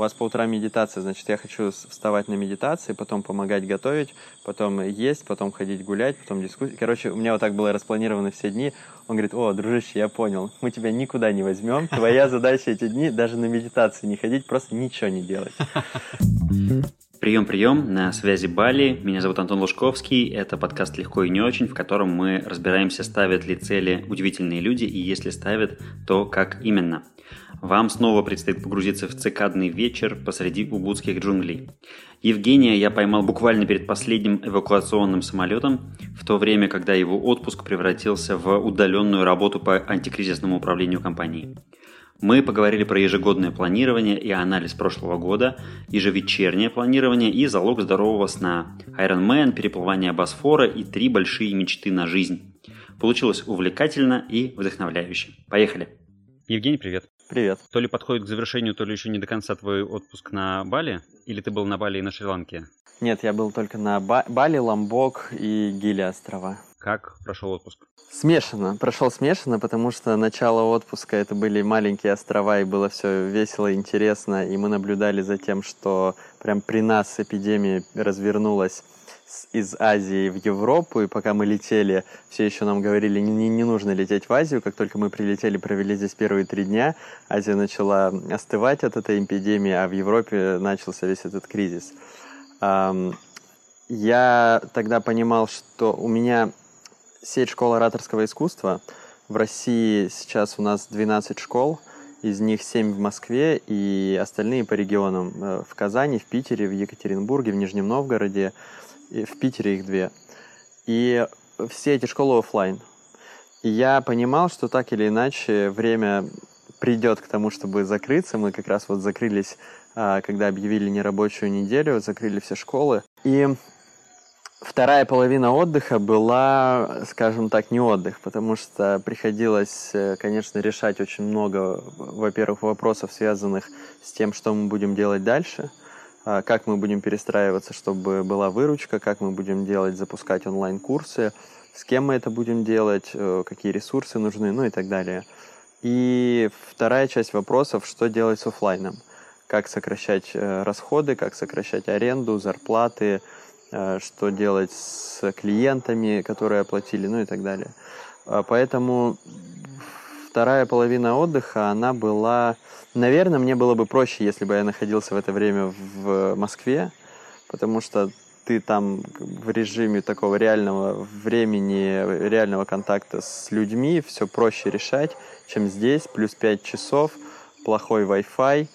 у вас по утрам медитация, значит, я хочу вставать на медитации, потом помогать готовить, потом есть, потом ходить гулять, потом дискуссии. Короче, у меня вот так было распланировано все дни. Он говорит, о, дружище, я понял, мы тебя никуда не возьмем, твоя задача эти дни даже на медитации не ходить, просто ничего не делать. Прием, прием, на связи Бали. Меня зовут Антон Лужковский. Это подкаст «Легко и не очень», в котором мы разбираемся, ставят ли цели удивительные люди, и если ставят, то как именно. Вам снова предстоит погрузиться в цикадный вечер посреди убудских джунглей. Евгения я поймал буквально перед последним эвакуационным самолетом, в то время, когда его отпуск превратился в удаленную работу по антикризисному управлению компанией. Мы поговорили про ежегодное планирование и анализ прошлого года, ежевечернее планирование и залог здорового сна, Iron Man, переплывание Босфора и три большие мечты на жизнь. Получилось увлекательно и вдохновляюще. Поехали! Евгений, привет. Привет. То ли подходит к завершению, то ли еще не до конца твой отпуск на Бали? Или ты был на Бали и на Шри-Ланке? Нет, я был только на ба- Бали, Ламбок и Гили острова. Как прошел отпуск? Смешано. Прошел смешано, потому что начало отпуска это были маленькие острова, и было все весело, и интересно. И мы наблюдали за тем, что прям при нас эпидемия развернулась из Азии в Европу, и пока мы летели, все еще нам говорили, не, не нужно лететь в Азию. Как только мы прилетели, провели здесь первые три дня, Азия начала остывать от этой эпидемии, а в Европе начался весь этот кризис. Я тогда понимал, что у меня сеть школ ораторского искусства. В России сейчас у нас 12 школ, из них 7 в Москве и остальные по регионам. Э, в Казани, в Питере, в Екатеринбурге, в Нижнем Новгороде. И в Питере их две. И все эти школы офлайн. И я понимал, что так или иначе время придет к тому, чтобы закрыться. Мы как раз вот закрылись, а, когда объявили нерабочую неделю, закрыли все школы. И Вторая половина отдыха была, скажем так, не отдых, потому что приходилось, э, конечно, решать очень много, во-первых, вопросов, связанных с тем, что мы будем делать дальше, как мы будем перестраиваться, чтобы была выручка, как мы будем делать, запускать онлайн-курсы, с кем мы это будем делать, э, какие ресурсы нужны, ну и так далее. И вторая часть вопросов, что делать с офлайном, как сокращать э, расходы, как сокращать аренду, зарплаты, Э, что делать с клиентами, которые оплатили, ну и так далее. А, поэтому вторая половина отдыха, она была... Наверное, мне было бы проще, если бы я находился в это время в Москве, потому что ты там в режиме такого реального времени, реального контакта с людьми, все проще решать, чем здесь, плюс 5 часов, плохой Wi-Fi,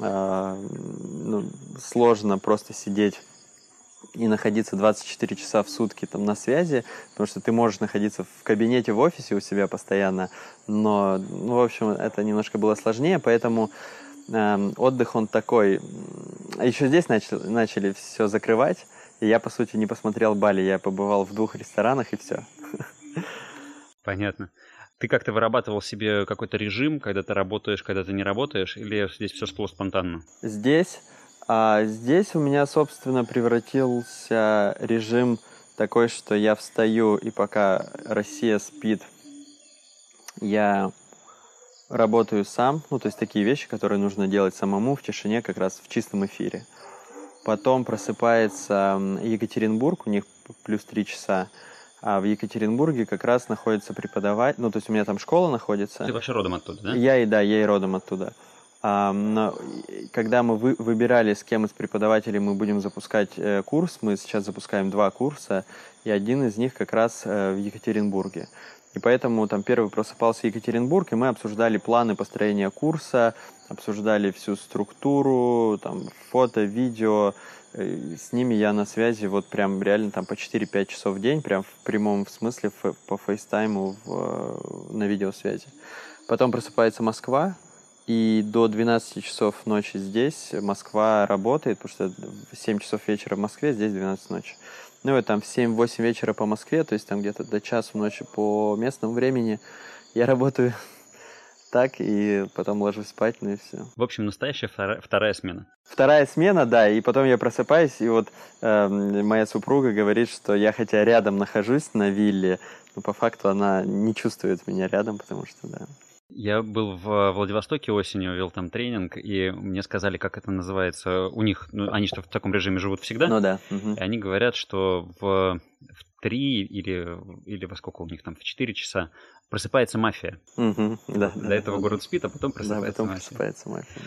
э, ну, сложно просто сидеть и находиться 24 часа в сутки там на связи, потому что ты можешь находиться в кабинете в офисе у себя постоянно, но, ну, в общем, это немножко было сложнее, поэтому э, отдых он такой. Еще здесь начали, начали все закрывать, и я, по сути, не посмотрел Бали, я побывал в двух ресторанах и все. Понятно. Ты как-то вырабатывал себе какой-то режим, когда ты работаешь, когда ты не работаешь, или здесь все шло спонтанно? Здесь а здесь у меня, собственно, превратился режим такой, что я встаю, и пока Россия спит, я работаю сам. Ну, то есть такие вещи, которые нужно делать самому в тишине, как раз в чистом эфире. Потом просыпается Екатеринбург, у них плюс три часа. А в Екатеринбурге как раз находится преподаватель, ну, то есть у меня там школа находится. Ты вообще родом оттуда, да? Я и да, я и родом оттуда. Но когда мы вы, выбирали, с кем из преподавателей мы будем запускать э, курс, мы сейчас запускаем два курса, и один из них как раз э, в Екатеринбурге. И поэтому там первый просыпался Екатеринбург, и мы обсуждали планы построения курса, обсуждали всю структуру, там, фото, видео. Э, с ними я на связи вот прям реально там по 4-5 часов в день, прям в прямом смысле по фейстайму в, на видеосвязи. Потом просыпается Москва, и до 12 часов ночи здесь Москва работает, потому что в 7 часов вечера в Москве, здесь 12 ночи. Ну и там в 7-8 вечера по Москве, то есть там где-то до часу ночи по местному времени я работаю так, и потом ложусь спать, ну и все. В общем, настоящая вторая, вторая смена. Вторая смена, да, и потом я просыпаюсь, и вот э, моя супруга говорит, что я хотя рядом нахожусь на вилле, но по факту она не чувствует меня рядом, потому что, да. Я был в Владивостоке осенью, вел там тренинг, и мне сказали, как это называется. У них, ну, они что, в таком режиме живут всегда? Ну да. Угу. И они говорят, что в, в 3 или, или во сколько у них там, в 4 часа просыпается мафия. Угу, да, До да, этого да. город спит, а потом просыпается да, потом мафия. просыпается мафия.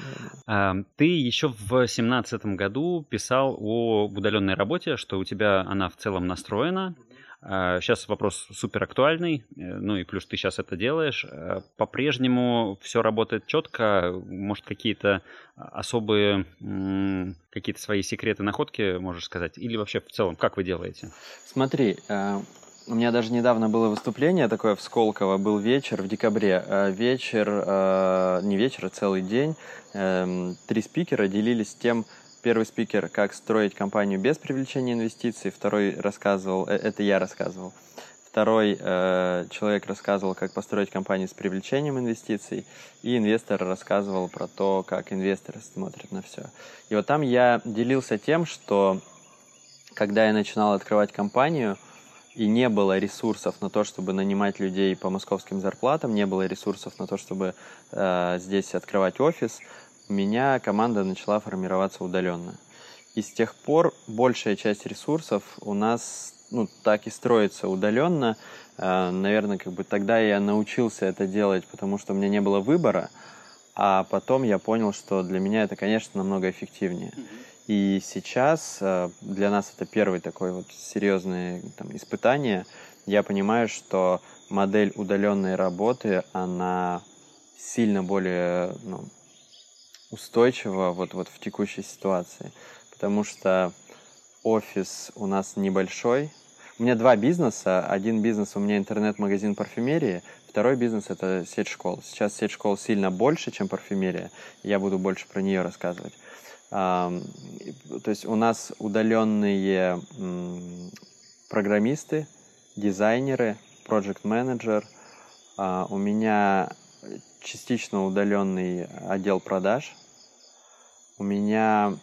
А, ты еще в семнадцатом году писал о удаленной работе, что у тебя она в целом настроена. Сейчас а, вопрос супер актуальный, э, ну и плюс ты сейчас это делаешь. Э, по-прежнему все работает четко, может какие-то особые, какие-то свои секреты, находки, можешь сказать, или вообще в целом, как вы делаете? Смотри, э, у меня даже недавно было выступление такое в Сколково, был вечер в декабре. Вечер, не вечер, а целый день. Эм, три спикера делились тем, Первый спикер, как строить компанию без привлечения инвестиций. Второй рассказывал, э, это я рассказывал. Второй э, человек рассказывал, как построить компанию с привлечением инвестиций. И инвестор рассказывал про то, как инвесторы смотрят на все. И вот там я делился тем, что когда я начинал открывать компанию, и не было ресурсов на то, чтобы нанимать людей по московским зарплатам, не было ресурсов на то, чтобы э, здесь открывать офис, меня команда начала формироваться удаленно. И с тех пор большая часть ресурсов у нас ну, так и строится удаленно. Э, наверное, как бы тогда я научился это делать, потому что у меня не было выбора, а потом я понял, что для меня это, конечно, намного эффективнее. И сейчас э, для нас это первый такой вот серьезное там, испытание. Я понимаю, что модель удаленной работы, она сильно более ну, устойчиво вот, вот в текущей ситуации. Потому что офис у нас небольшой. У меня два бизнеса. Один бизнес у меня интернет-магазин парфюмерии, второй бизнес это сеть школ. Сейчас сеть школ сильно больше, чем парфюмерия. Я буду больше про нее рассказывать. То есть у нас удаленные программисты, дизайнеры, проект менеджер а, У меня частично удаленный отдел продаж. У меня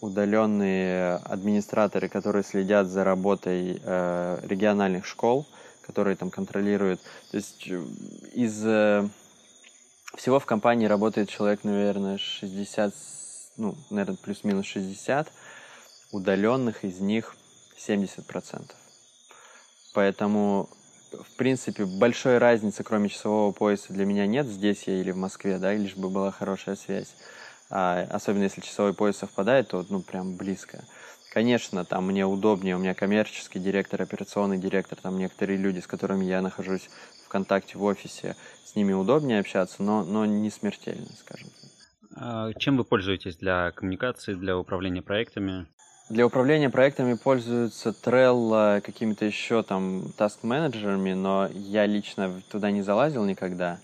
удаленные администраторы, которые следят за работой э, региональных школ, которые там контролируют. То есть э, из э, всего в компании работает человек, наверное, 60, ну, наверное, плюс-минус 60. Удаленных из них 70%. Поэтому в принципе, большой разницы, кроме часового пояса, для меня нет, здесь я или в Москве, да, лишь бы была хорошая связь. А, особенно если часовой пояс совпадает, то, ну, прям близко. Конечно, там мне удобнее, у меня коммерческий директор, операционный директор, там некоторые люди, с которыми я нахожусь в контакте в офисе, с ними удобнее общаться, но, но не смертельно, скажем так. А чем вы пользуетесь для коммуникации, для управления проектами? Для управления проектами пользуются Trello, какими-то еще там таск-менеджерами, но я лично туда не залазил никогда.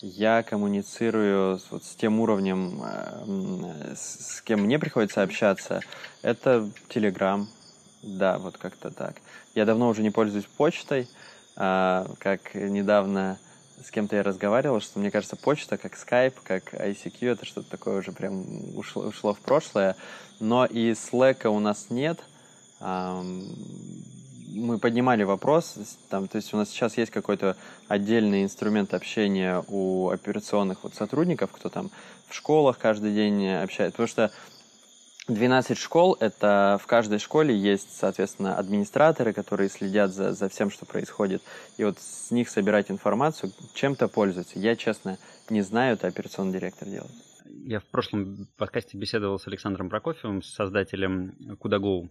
Я коммуницирую вот, с тем уровнем, э, с, кем мне приходится общаться. Это Telegram, да, вот как-то так. Я давно уже не пользуюсь почтой, э, как недавно с кем-то я разговаривал, что мне кажется, почта, как Skype, как ICQ, это что-то такое уже прям ушло, ушло в прошлое. Но и Slack у нас нет. Мы поднимали вопрос, там, то есть у нас сейчас есть какой-то отдельный инструмент общения у операционных вот сотрудников, кто там в школах каждый день общается, потому что 12 школ, это в каждой школе есть, соответственно, администраторы, которые следят за, за всем, что происходит. И вот с них собирать информацию, чем-то пользуются. Я, честно, не знаю, это операционный директор делает. Я в прошлом подкасте беседовал с Александром Прокофьевым, создателем Кудаго.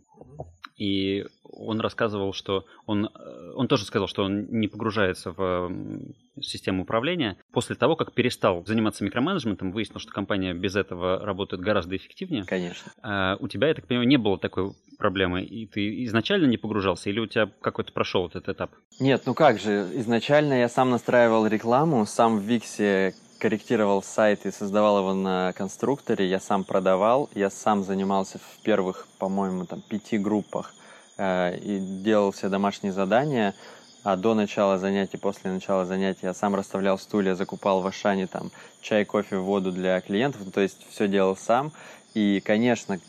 И он рассказывал, что он, э, он тоже сказал, что он не погружается в систему управления. После того, как перестал заниматься микроменеджментом, выяснил, что компания без этого работает гораздо эффективнее. Конечно. А у тебя, я так понимаю, не было такой проблемы. И ты изначально не погружался, или у тебя какой-то прошел этот этап? Нет, ну как же. Изначально я сам настраивал рекламу, сам в Виксе корректировал сайт и создавал его на конструкторе, я сам продавал, я сам занимался в первых, по-моему, там пяти группах э, и делал все домашние задания, а до начала занятий, после начала занятий я сам расставлял стулья, закупал в Ашане там чай, кофе, воду для клиентов, то есть все делал сам. И, конечно,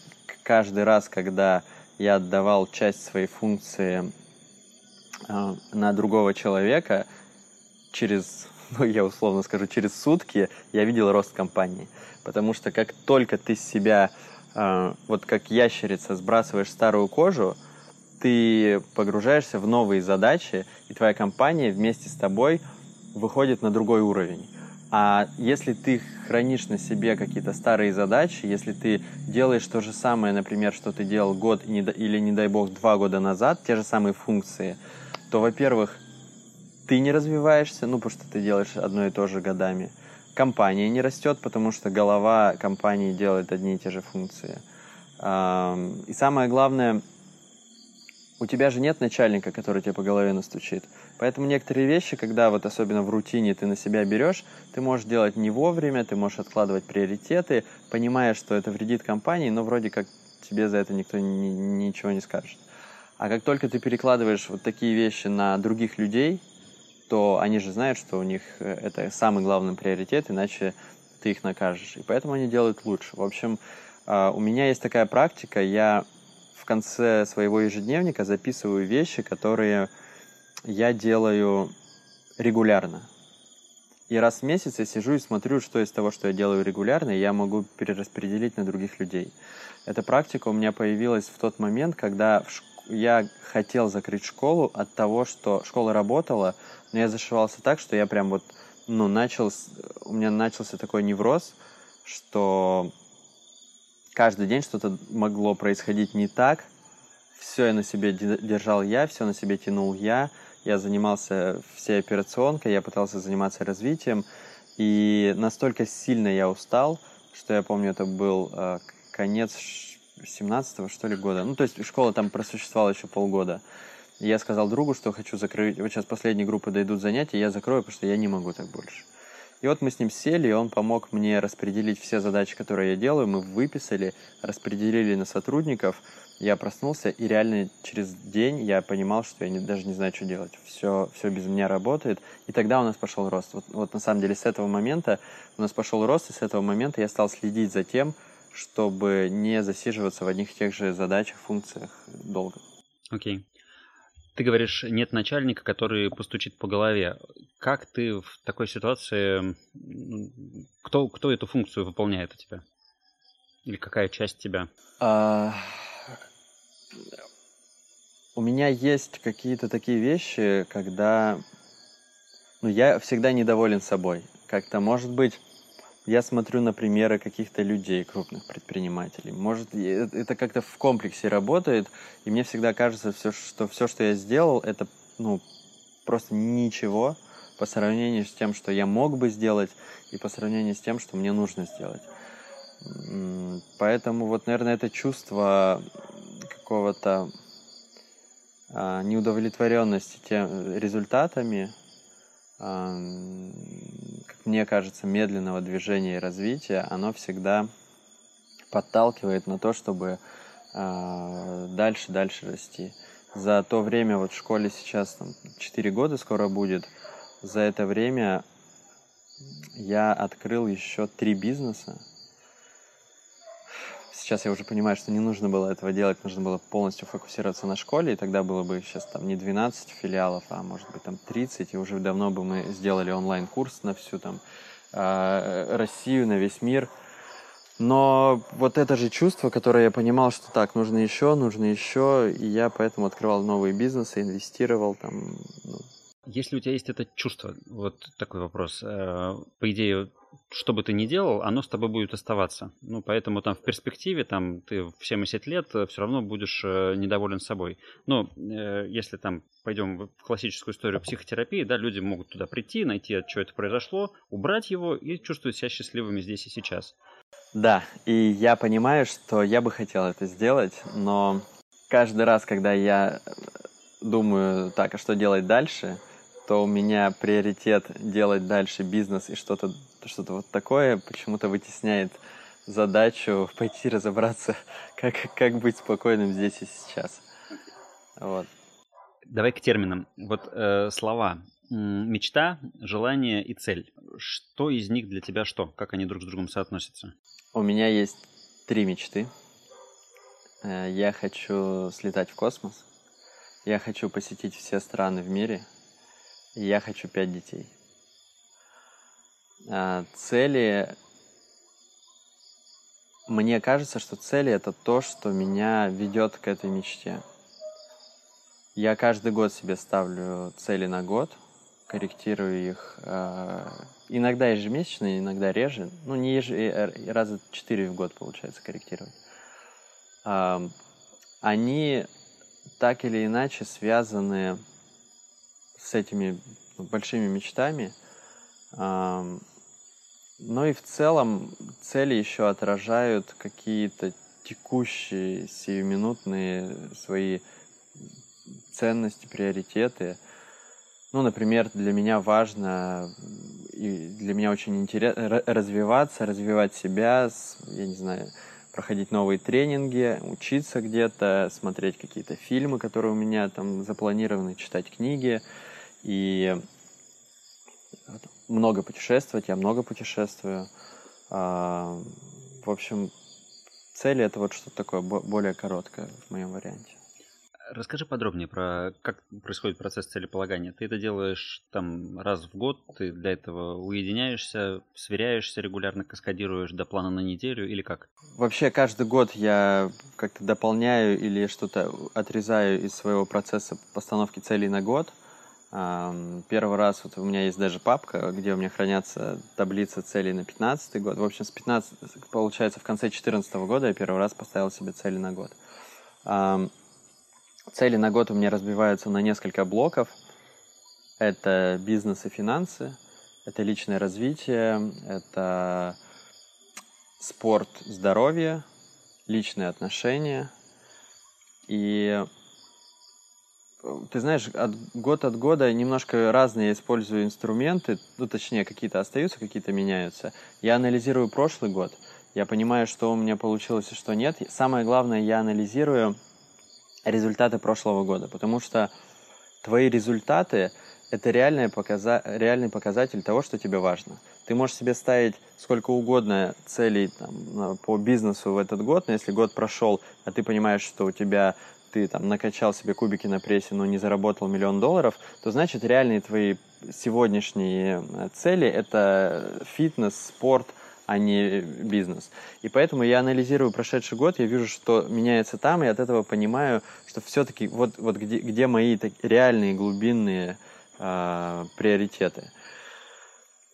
каждый раз, когда я отдавал часть своей функции э, на другого человека, через ну, я условно скажу, через сутки я видел рост компании. Потому что как только ты себя, э, вот как ящерица, сбрасываешь старую кожу, ты погружаешься в новые задачи, и твоя компания вместе с тобой выходит на другой уровень. А если ты хранишь на себе какие-то старые задачи, если ты делаешь то же самое, например, что ты делал год или, не дай бог, два года назад, те же самые функции, то, во-первых, ты не развиваешься, ну, потому что ты делаешь одно и то же годами. Компания не растет, потому что голова компании делает одни и те же функции. И самое главное, у тебя же нет начальника, который тебе по голове настучит. Поэтому некоторые вещи, когда вот особенно в рутине ты на себя берешь, ты можешь делать не вовремя, ты можешь откладывать приоритеты, понимая, что это вредит компании, но вроде как тебе за это никто ни, ничего не скажет. А как только ты перекладываешь вот такие вещи на других людей, то они же знают, что у них э, это самый главный приоритет, иначе ты их накажешь. И поэтому они делают лучше. В общем, а, у меня есть такая практика, я в конце своего ежедневника записываю вещи, которые я делаю регулярно. И раз в месяц я сижу и смотрю, что из того, что я делаю регулярно, я могу перераспределить на других людей. Эта практика у меня появилась в тот момент, когда в школе я хотел закрыть школу от того, что школа работала, но я зашивался так, что я прям вот, ну, начал, у меня начался такой невроз, что каждый день что-то могло происходить не так, все я на себе держал я, все на себе тянул я, я занимался всей операционкой, я пытался заниматься развитием, и настолько сильно я устал, что я помню, это был э, конец 17 что ли, года. Ну, то есть школа там просуществовала еще полгода. Я сказал другу, что хочу закрыть... Вот сейчас последние группы дойдут занятия, я закрою, потому что я не могу так больше. И вот мы с ним сели, и он помог мне распределить все задачи, которые я делаю. Мы выписали, распределили на сотрудников. Я проснулся, и реально через день я понимал, что я не, даже не знаю, что делать. Все, все без меня работает. И тогда у нас пошел рост. Вот, вот на самом деле с этого момента у нас пошел рост, и с этого момента я стал следить за тем, чтобы не засиживаться в одних и тех же задачах, функциях долго. Окей. Okay. Ты говоришь, нет начальника, который постучит по голове. Как ты в такой ситуации... Кто, кто эту функцию выполняет у тебя? Или какая часть тебя? А... У меня есть какие-то такие вещи, когда ну, я всегда недоволен собой. Как-то, может быть, я смотрю на примеры каких-то людей, крупных предпринимателей. Может, это как-то в комплексе работает, и мне всегда кажется, все, что все, что я сделал, это ну, просто ничего по сравнению с тем, что я мог бы сделать, и по сравнению с тем, что мне нужно сделать. Поэтому вот, наверное, это чувство какого-то а, неудовлетворенности тем результатами, как мне кажется, медленного движения и развития, оно всегда подталкивает на то, чтобы а, дальше, дальше расти. За то время, вот в школе сейчас там, 4 года скоро будет, за это время я открыл еще три бизнеса, сейчас я уже понимаю, что не нужно было этого делать, нужно было полностью фокусироваться на школе, и тогда было бы сейчас там не 12 филиалов, а может быть там 30, и уже давно бы мы сделали онлайн-курс на всю там а, Россию, на весь мир. Но вот это же чувство, которое я понимал, что так, нужно еще, нужно еще, и я поэтому открывал новые бизнесы, инвестировал там. Ну. Если у тебя есть это чувство, вот такой вопрос. Э, по идее, что бы ты ни делал, оно с тобой будет оставаться. Ну, поэтому там в перспективе, там, ты в 70 лет э, все равно будешь э, недоволен собой. Но если там пойдем в классическую историю психотерапии, да, люди могут туда прийти, найти, от чего это произошло, убрать его и чувствовать себя счастливыми здесь и сейчас. Да, и я понимаю, что я бы хотел это сделать, но каждый раз, когда я думаю, так, а что делать дальше, то у меня приоритет делать дальше бизнес и что-то что-то вот такое почему-то вытесняет задачу пойти разобраться, как, как быть спокойным здесь и сейчас. Вот. Давай к терминам. Вот э, слова мечта, желание и цель. Что из них для тебя что? Как они друг с другом соотносятся? У меня есть три мечты. Э, я хочу слетать в космос. Я хочу посетить все страны в мире. Я хочу пять детей. А, цели... Мне кажется, что цели — это то, что меня ведет к этой мечте. Я каждый год себе ставлю цели на год, корректирую их э, иногда ежемесячно, иногда реже. Ну, не еж... раза четыре в год получается корректировать. Э, они так или иначе связаны этими большими мечтами. Но и в целом цели еще отражают какие-то текущие, сиюминутные свои ценности, приоритеты. Ну, например, для меня важно и для меня очень интересно развиваться, развивать себя, я не знаю, проходить новые тренинги, учиться где-то, смотреть какие-то фильмы, которые у меня там запланированы, читать книги и много путешествовать, я много путешествую. А, в общем, цели это вот что-то такое более короткое в моем варианте. Расскажи подробнее про как происходит процесс целеполагания. Ты это делаешь там раз в год, ты для этого уединяешься, сверяешься регулярно, каскадируешь до плана на неделю или как? Вообще каждый год я как-то дополняю или что-то отрезаю из своего процесса постановки целей на год. Первый раз вот у меня есть даже папка, где у меня хранятся таблицы целей на 15 год. В общем, с 15, получается, в конце 2014 года я первый раз поставил себе цели на год. Цели на год у меня разбиваются на несколько блоков. Это бизнес и финансы, это личное развитие, это спорт, здоровье, личные отношения. И ты знаешь, от, год от года немножко разные я использую инструменты, ну, точнее, какие-то остаются, какие-то меняются. Я анализирую прошлый год, я понимаю, что у меня получилось и что нет. Самое главное, я анализирую результаты прошлого года, потому что твои результаты – это реальный, показа... реальный показатель того, что тебе важно. Ты можешь себе ставить сколько угодно целей там, по бизнесу в этот год, но если год прошел, а ты понимаешь, что у тебя ты там накачал себе кубики на прессе, но не заработал миллион долларов, то значит реальные твои сегодняшние э, цели – это фитнес, спорт – а не бизнес. И поэтому я анализирую прошедший год, я вижу, что меняется там, и от этого понимаю, что все-таки вот, вот где, где мои так, реальные глубинные э, приоритеты.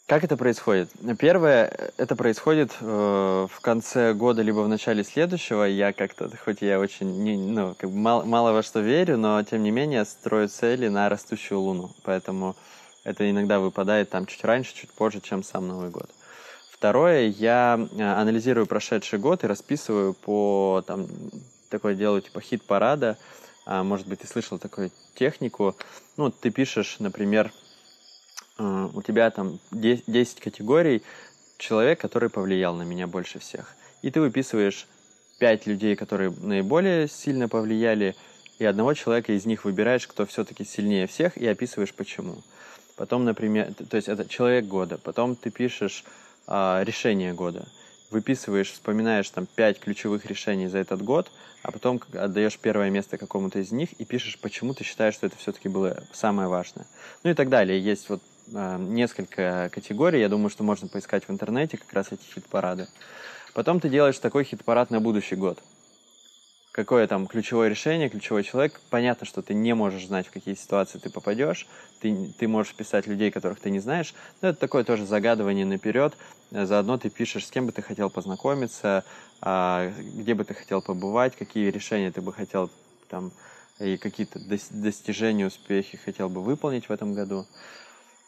Как это происходит? Первое, это происходит э, в конце года, либо в начале следующего. Я как-то, хоть я очень не, ну, как бы мало, мало во что верю, но тем не менее строю цели на растущую луну. Поэтому это иногда выпадает там чуть раньше, чуть позже, чем сам Новый год. Второе, я э, анализирую прошедший год и расписываю по, там, такое делаю, типа, хит-парада. А, может быть, ты слышал такую технику. Ну, ты пишешь, например, э, у тебя там 10 категорий человек, который повлиял на меня больше всех. И ты выписываешь 5 людей, которые наиболее сильно повлияли, и одного человека из них выбираешь, кто все-таки сильнее всех, и описываешь почему. Потом, например, то есть это человек года. Потом ты пишешь а, решение года. Выписываешь, вспоминаешь там пять ключевых решений за этот год, а потом отдаешь первое место какому-то из них и пишешь, почему ты считаешь, что это все-таки было самое важное. Ну и так далее. Есть вот э, несколько категорий, я думаю, что можно поискать в интернете как раз эти хит-парады. Потом ты делаешь такой хит-парад на будущий год какое там ключевое решение, ключевой человек. Понятно, что ты не можешь знать, в какие ситуации ты попадешь. Ты, ты можешь писать людей, которых ты не знаешь. Но это такое тоже загадывание наперед. Заодно ты пишешь, с кем бы ты хотел познакомиться, а, где бы ты хотел побывать, какие решения ты бы хотел там и какие-то достижения, успехи хотел бы выполнить в этом году.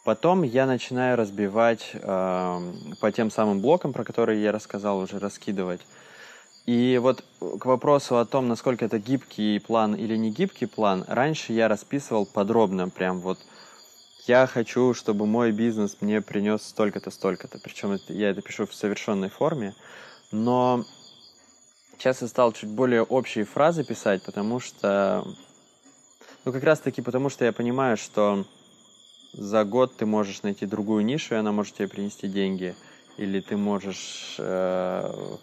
Потом я начинаю разбивать э, по тем самым блокам, про которые я рассказал, уже раскидывать. И вот к вопросу о том, насколько это гибкий план или не гибкий план, раньше я расписывал подробно, прям вот я хочу, чтобы мой бизнес мне принес столько-то, столько-то. Причем я это пишу в совершенной форме. Но сейчас я стал чуть более общие фразы писать, потому что... Ну, как раз таки потому, что я понимаю, что за год ты можешь найти другую нишу, и она может тебе принести деньги. Или ты можешь... Э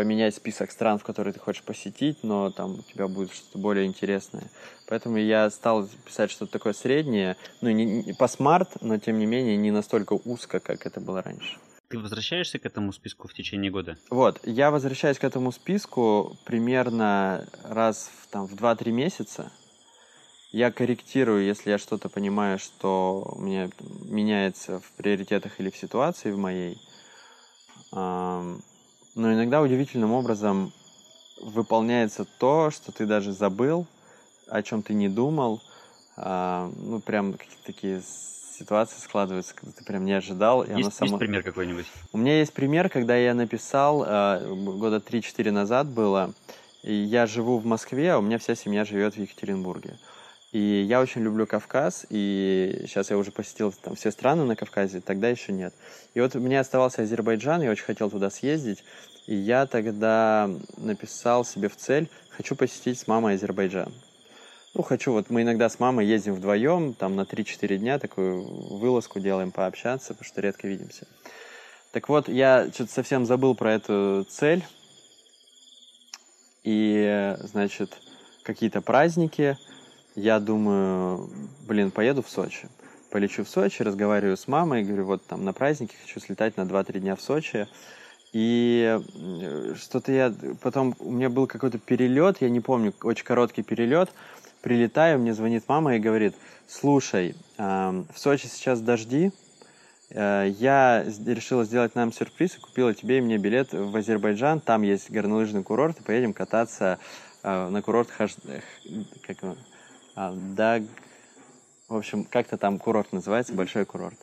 поменять список стран, в которые ты хочешь посетить, но там у тебя будет что-то более интересное. Поэтому я стал писать что-то такое среднее, ну, не, не по смарт, но тем не менее не настолько узко, как это было раньше. Ты возвращаешься к этому списку в течение года? Вот, я возвращаюсь к этому списку примерно раз в, там, в 2-3 месяца. Я корректирую, если я что-то понимаю, что у меня меняется в приоритетах или в ситуации в моей. Но иногда удивительным образом выполняется то, что ты даже забыл, о чем ты не думал. Ну, прям какие-то такие ситуации складываются, когда ты прям не ожидал. И есть, само... есть пример какой-нибудь? У меня есть пример, когда я написал, э, года 3-4 назад было, и я живу в Москве, а у меня вся семья живет в Екатеринбурге. И я очень люблю Кавказ, и сейчас я уже посетил там все страны на Кавказе, тогда еще нет. И вот меня оставался Азербайджан, я очень хотел туда съездить, и я тогда написал себе в цель, хочу посетить с мамой Азербайджан. Ну, хочу, вот мы иногда с мамой ездим вдвоем, там на 3-4 дня такую вылазку делаем, пообщаться, потому что редко видимся. Так вот, я что-то совсем забыл про эту цель, и, значит, какие-то праздники – я думаю, блин, поеду в Сочи. Полечу в Сочи, разговариваю с мамой, говорю, вот там на праздники хочу слетать на 2-3 дня в Сочи. И что-то я... Потом у меня был какой-то перелет, я не помню, очень короткий перелет. Прилетаю, мне звонит мама и говорит, слушай, э, в Сочи сейчас дожди, э, я решила сделать нам сюрприз и купила тебе и мне билет в Азербайджан. Там есть горнолыжный курорт, и поедем кататься э, на курорт Хаш... Как Даг... В общем, как-то там курорт называется, большой курорт.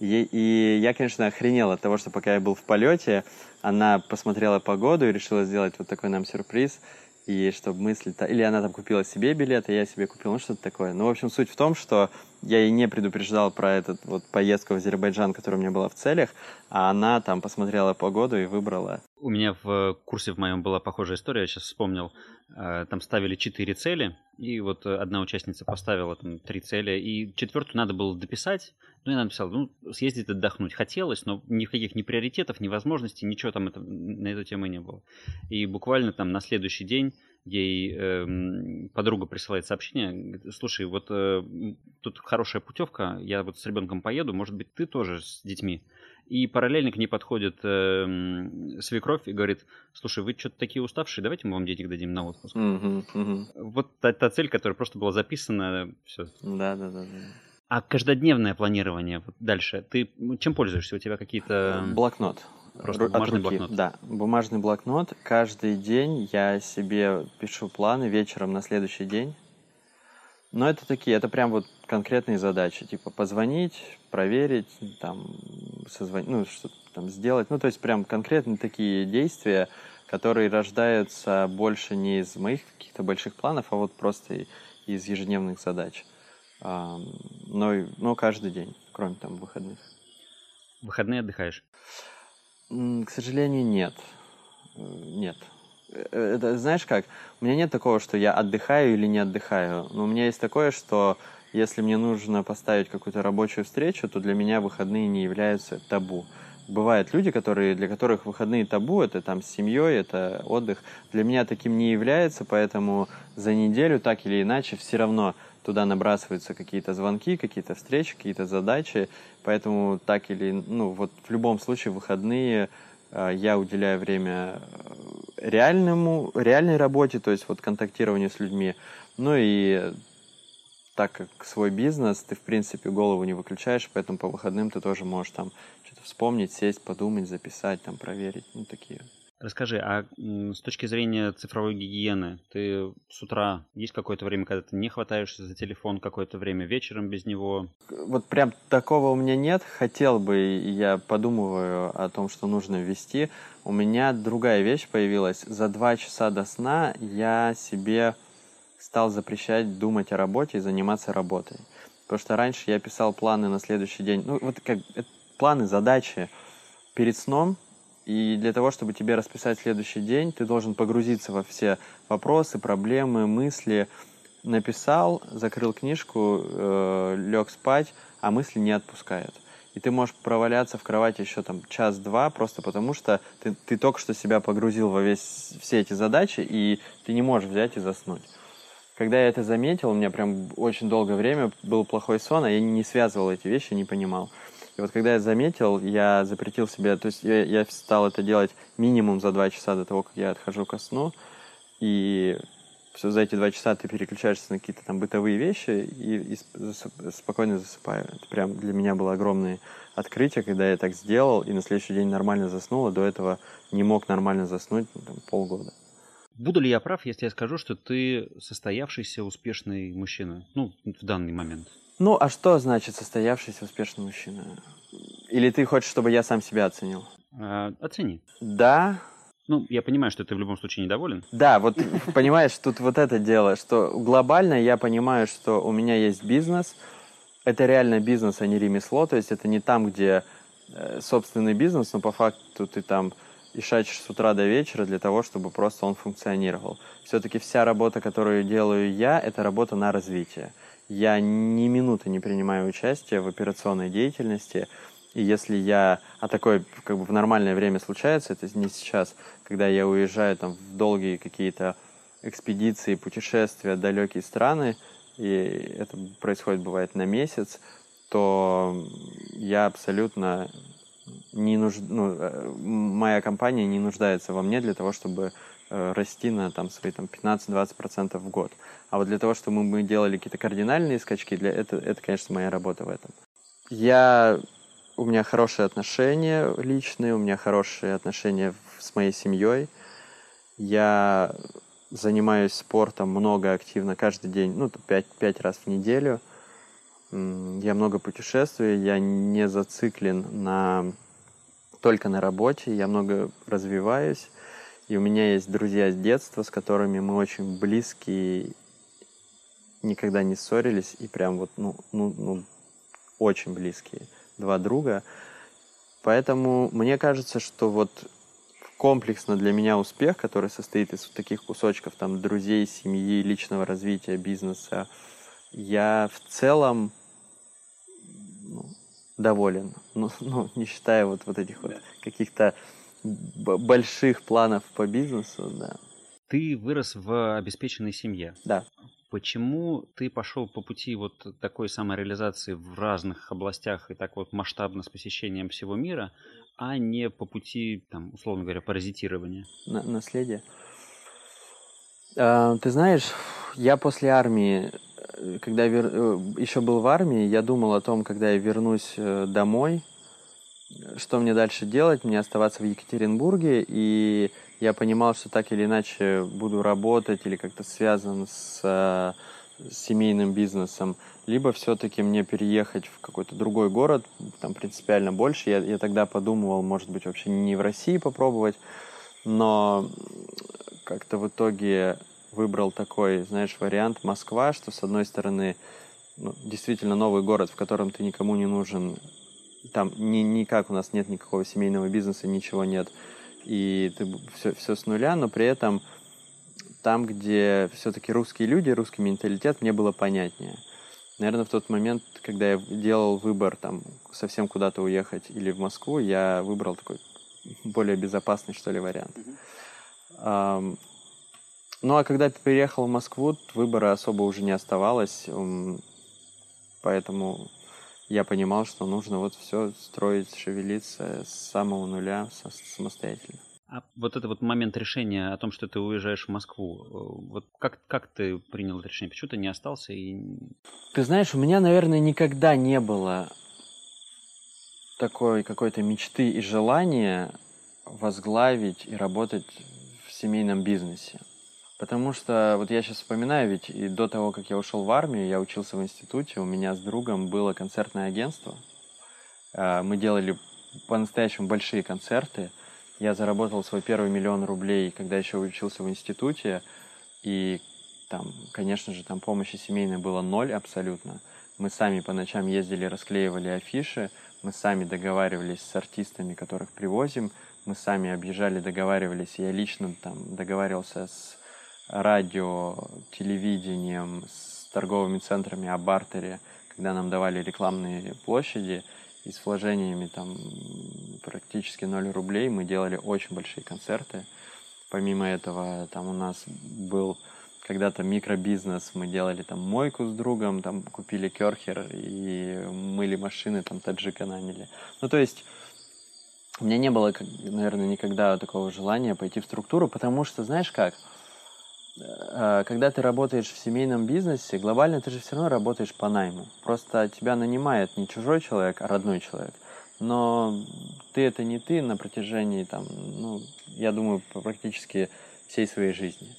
И, и я, конечно, охренел от того, что пока я был в полете, она посмотрела погоду и решила сделать вот такой нам сюрприз. И чтобы мы слетали... Или она там купила себе билет, и я себе купил, ну что-то такое. Ну, в общем, суть в том, что я ей не предупреждал про этот вот поездку в Азербайджан, которая у меня была в целях, а она там посмотрела погоду и выбрала. У меня в курсе в моем была похожая история, я сейчас вспомнил. Э, там ставили четыре цели, и вот одна участница поставила там три цели, и четвертую надо было дописать. Ну, я написал, ну, съездить отдохнуть хотелось, но никаких ни приоритетов, ни возможностей, ничего там это, на эту тему не было. И буквально там на следующий день ей э, подруга присылает сообщение, слушай, вот э, тут хорошая путевка, я вот с ребенком поеду, может быть, ты тоже с детьми. И параллельно к ней подходит э, свекровь и говорит, слушай, вы что-то такие уставшие, давайте мы вам денег дадим на отпуск. Угу, угу. Вот та, та цель, которая просто была записана, все. Да, да, да. да. А каждодневное планирование вот дальше, ты чем пользуешься? У тебя какие-то... Блокнот. Просто бумажный руки. блокнот. Да, бумажный блокнот. Каждый день я себе пишу планы вечером на следующий день. Но это такие, это прям вот конкретные задачи, типа позвонить, проверить, там, созвонить, ну, что-то там сделать. Ну, то есть прям конкретные такие действия, которые рождаются больше не из моих каких-то больших планов, а вот просто из ежедневных задач. Но, но каждый день, кроме там выходных. Выходные отдыхаешь? К сожалению, нет. Э, нет. Это, знаешь как, у меня нет такого, что я отдыхаю или не отдыхаю. Но у меня есть такое, что если мне нужно поставить какую-то рабочую встречу, то для меня выходные не являются табу. Бывают люди, которые, для которых выходные табу, это там с семьей, это отдых. Для меня таким не является, поэтому за неделю так или иначе все равно туда набрасываются какие-то звонки, какие-то встречи, какие-то задачи, поэтому так или, ну, вот в любом случае выходные я уделяю время э, реальному, реальной работе, то есть вот контактированию с людьми, ну и так как свой бизнес, ты, в принципе, голову не выключаешь, поэтому по выходным ты тоже можешь там что-то вспомнить, сесть, подумать, записать, там, проверить, ну, такие Расскажи, а с точки зрения цифровой гигиены, ты с утра есть какое-то время, когда ты не хватаешься за телефон какое-то время, вечером без него? Вот прям такого у меня нет. Хотел бы, я подумываю о том, что нужно ввести. У меня другая вещь появилась. За два часа до сна я себе стал запрещать думать о работе и заниматься работой. Потому что раньше я писал планы на следующий день. Ну, вот как планы, задачи перед сном – и для того, чтобы тебе расписать следующий день, ты должен погрузиться во все вопросы, проблемы, мысли. Написал, закрыл книжку, э, лег спать, а мысли не отпускают. и ты можешь проваляться в кровати еще там час-два, просто потому что ты, ты только что себя погрузил во весь, все эти задачи, и ты не можешь взять и заснуть. Когда я это заметил, у меня прям очень долгое время был плохой сон, а я не связывал эти вещи, не понимал. И вот когда я заметил, я запретил себе, то есть я, я стал это делать минимум за два часа до того, как я отхожу ко сну, и все за эти два часа ты переключаешься на какие-то там бытовые вещи и, и спокойно засыпаю. Это прям для меня было огромное открытие, когда я так сделал, и на следующий день нормально заснул, а до этого не мог нормально заснуть ну, там, полгода. Буду ли я прав, если я скажу, что ты состоявшийся успешный мужчина? Ну, в данный момент. Ну, а что значит состоявшийся успешный мужчина? Или ты хочешь, чтобы я сам себя оценил? А, оцени. Да. Ну, я понимаю, что ты в любом случае недоволен. Да, вот понимаешь, тут вот это дело, что глобально я понимаю, что у меня есть бизнес. Это реально бизнес, а не ремесло. То есть это не там, где э, собственный бизнес, но по факту ты там и шачишь с утра до вечера для того, чтобы просто он функционировал. Все-таки вся работа, которую делаю я, это работа на развитие. Я ни минуты не принимаю участие в операционной деятельности. И если я, а такое как бы в нормальное время случается, это не сейчас, когда я уезжаю там в долгие какие-то экспедиции, путешествия, далекие страны, и это происходит бывает на месяц, то я абсолютно не нуж... ну, э, моя компания не нуждается во мне для того, чтобы расти на там, свои там, 15-20% в год. А вот для того, чтобы мы делали какие-то кардинальные скачки, для... это, это, конечно, моя работа в этом. Я... У меня хорошие отношения личные, у меня хорошие отношения с моей семьей. Я занимаюсь спортом много активно каждый день, ну, 5, 5 раз в неделю – я много путешествую, я не зациклен на только на работе, я много развиваюсь, и у меня есть друзья с детства, с которыми мы очень близкие, никогда не ссорились, и прям вот, ну, ну, ну очень близкие, два друга. Поэтому мне кажется, что вот комплексно для меня успех, который состоит из таких кусочков, там, друзей, семьи, личного развития, бизнеса, я в целом ну, доволен. Ну, ну, не считая вот, вот этих вот каких-то больших планов по бизнесу, да. Ты вырос в обеспеченной семье. Да. Почему ты пошел по пути вот такой самореализации в разных областях и так вот масштабно с посещением всего мира, а не по пути, там, условно говоря, паразитирования? На наследие. А, ты знаешь, я после армии когда вер... Э, еще был в армии, я думал о том, когда я вернусь э, домой, что мне дальше делать, мне оставаться в Екатеринбурге, и я понимал, что так или иначе буду работать или как-то связан с, с э, семейным бизнесом, либо все-таки мне переехать в какой-то другой город, там принципиально больше. Я, я тогда подумывал, может быть, вообще не в России попробовать, но как-то в итоге выбрал такой, знаешь, вариант Москва, что с одной стороны ну, действительно новый город, в котором ты никому не нужен, там ни, никак у нас нет никакого семейного бизнеса, ничего нет, и ты все, все с нуля, но при этом там, где все-таки русские люди, русский менталитет, мне было понятнее. Наверное, в тот момент, когда я делал выбор там совсем куда-то уехать или в Москву, я выбрал такой более безопасный, что ли, вариант. Mm-hmm. Ну а когда переехал в Москву, выбора особо уже не оставалось, поэтому я понимал, что нужно вот все строить, шевелиться с самого нуля самостоятельно. А вот этот вот момент решения о том, что ты уезжаешь в Москву, э, вот как, как ты принял это решение? Почему ты не остался? И... Ты знаешь, у меня, наверное, никогда не было такой какой-то мечты и желания возглавить и работать в семейном бизнесе. Потому что вот я сейчас вспоминаю, ведь и до того, как я ушел в армию, я учился в институте, у меня с другом было концертное агентство. А, мы делали по-настоящему большие концерты. Я заработал свой первый миллион рублей, когда еще учился в институте. И там, конечно же, там помощи семейной было ноль абсолютно. Мы сами по ночам ездили, расклеивали афиши, мы сами договаривались с артистами, которых привозим, мы сами объезжали, договаривались. Я лично там договаривался с радио, телевидением, с торговыми центрами о бартере, когда нам давали рекламные площади. и с вложениями там практически 0 рублей мы делали очень большие концерты. Помимо этого, там у нас был когда-то микробизнес, мы делали там мойку с другом, там купили керхер и мыли машины, там таджика наняли. Ну, то есть у меня не было, наверное, никогда такого желания пойти в структуру, потому что, знаешь как, когда ты работаешь в семейном бизнесе, глобально ты же все равно работаешь по найму. Просто тебя нанимает не чужой человек, а родной человек. Но ты это не ты на протяжении, там, ну, я думаю, практически всей своей жизни.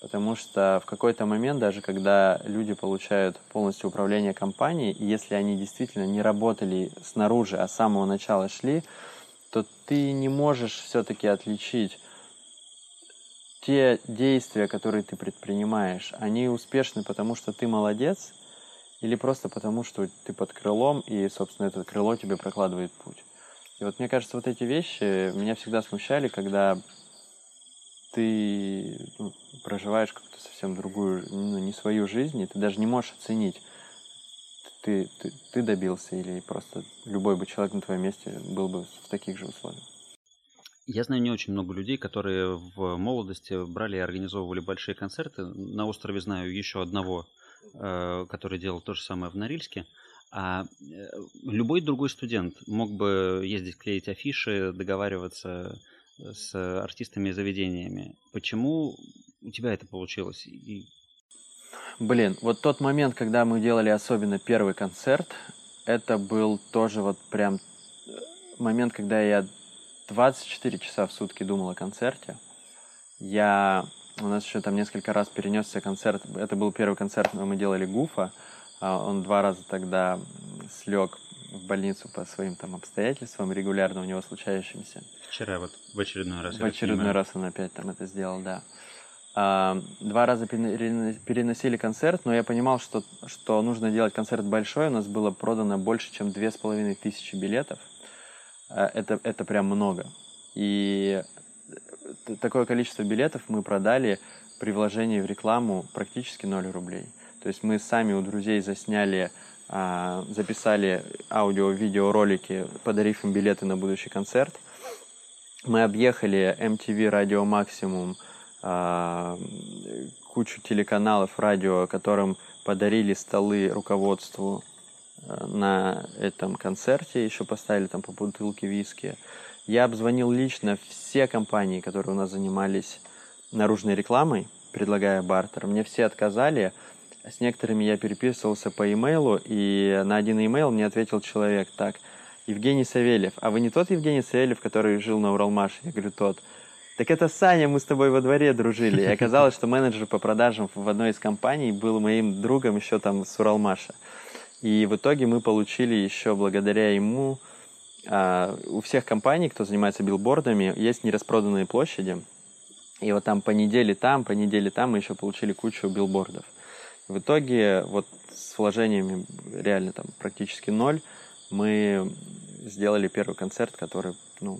Потому что в какой-то момент, даже когда люди получают полностью управление компанией, и если они действительно не работали снаружи, а с самого начала шли, то ты не можешь все-таки отличить те действия, которые ты предпринимаешь, они успешны, потому что ты молодец, или просто потому, что ты под крылом, и, собственно, это крыло тебе прокладывает путь. И вот мне кажется, вот эти вещи меня всегда смущали, когда ты ну, проживаешь как-то совсем другую, ну, не свою жизнь, и ты даже не можешь оценить, ты, ты, ты добился или просто любой бы человек на твоем месте был бы в таких же условиях? Я знаю не очень много людей, которые в молодости брали и организовывали большие концерты. На острове знаю еще одного, э, который делал то же самое в Норильске. А э, любой другой студент мог бы ездить клеить афиши, договариваться с артистами и заведениями. Почему у тебя это получилось? И... Блин, вот тот момент, когда мы делали особенно первый концерт, это был тоже вот прям э, момент, когда я 24 часа в сутки думал о концерте. Я... У нас еще там несколько раз перенесся концерт. Это был первый концерт, мы делали Гуфа. А он два раза тогда слег в больницу по своим там обстоятельствам, регулярно у него случающимся. Вчера вот в очередной раз. В очередной раз он опять там это сделал, да. А, два раза переносили концерт, но я понимал, что, что нужно делать концерт большой. У нас было продано больше, чем две с половиной тысячи билетов. А, это, это прям много. И такое количество билетов мы продали при вложении в рекламу практически 0 рублей. То есть мы сами у друзей засняли а, записали аудио-видеоролики, подарив им билеты на будущий концерт. Мы объехали MTV Radio Maximum, кучу телеканалов радио, которым подарили столы руководству на этом концерте, еще поставили там по бутылке виски. Я обзвонил лично все компании, которые у нас занимались наружной рекламой, предлагая бартер. Мне все отказали, с некоторыми я переписывался по имейлу, и на один имейл мне ответил человек так, Евгений Савельев, а вы не тот Евгений Савельев, который жил на Уралмаше? Я говорю, тот. Так это Саня, мы с тобой во дворе дружили. И оказалось, что менеджер по продажам в одной из компаний был моим другом еще там с Уралмаша. И в итоге мы получили еще благодаря ему а, у всех компаний, кто занимается билбордами, есть нераспроданные площади. И вот там по неделе там, по неделе там мы еще получили кучу билбордов. В итоге вот с вложениями реально там практически ноль мы сделали первый концерт, который, ну,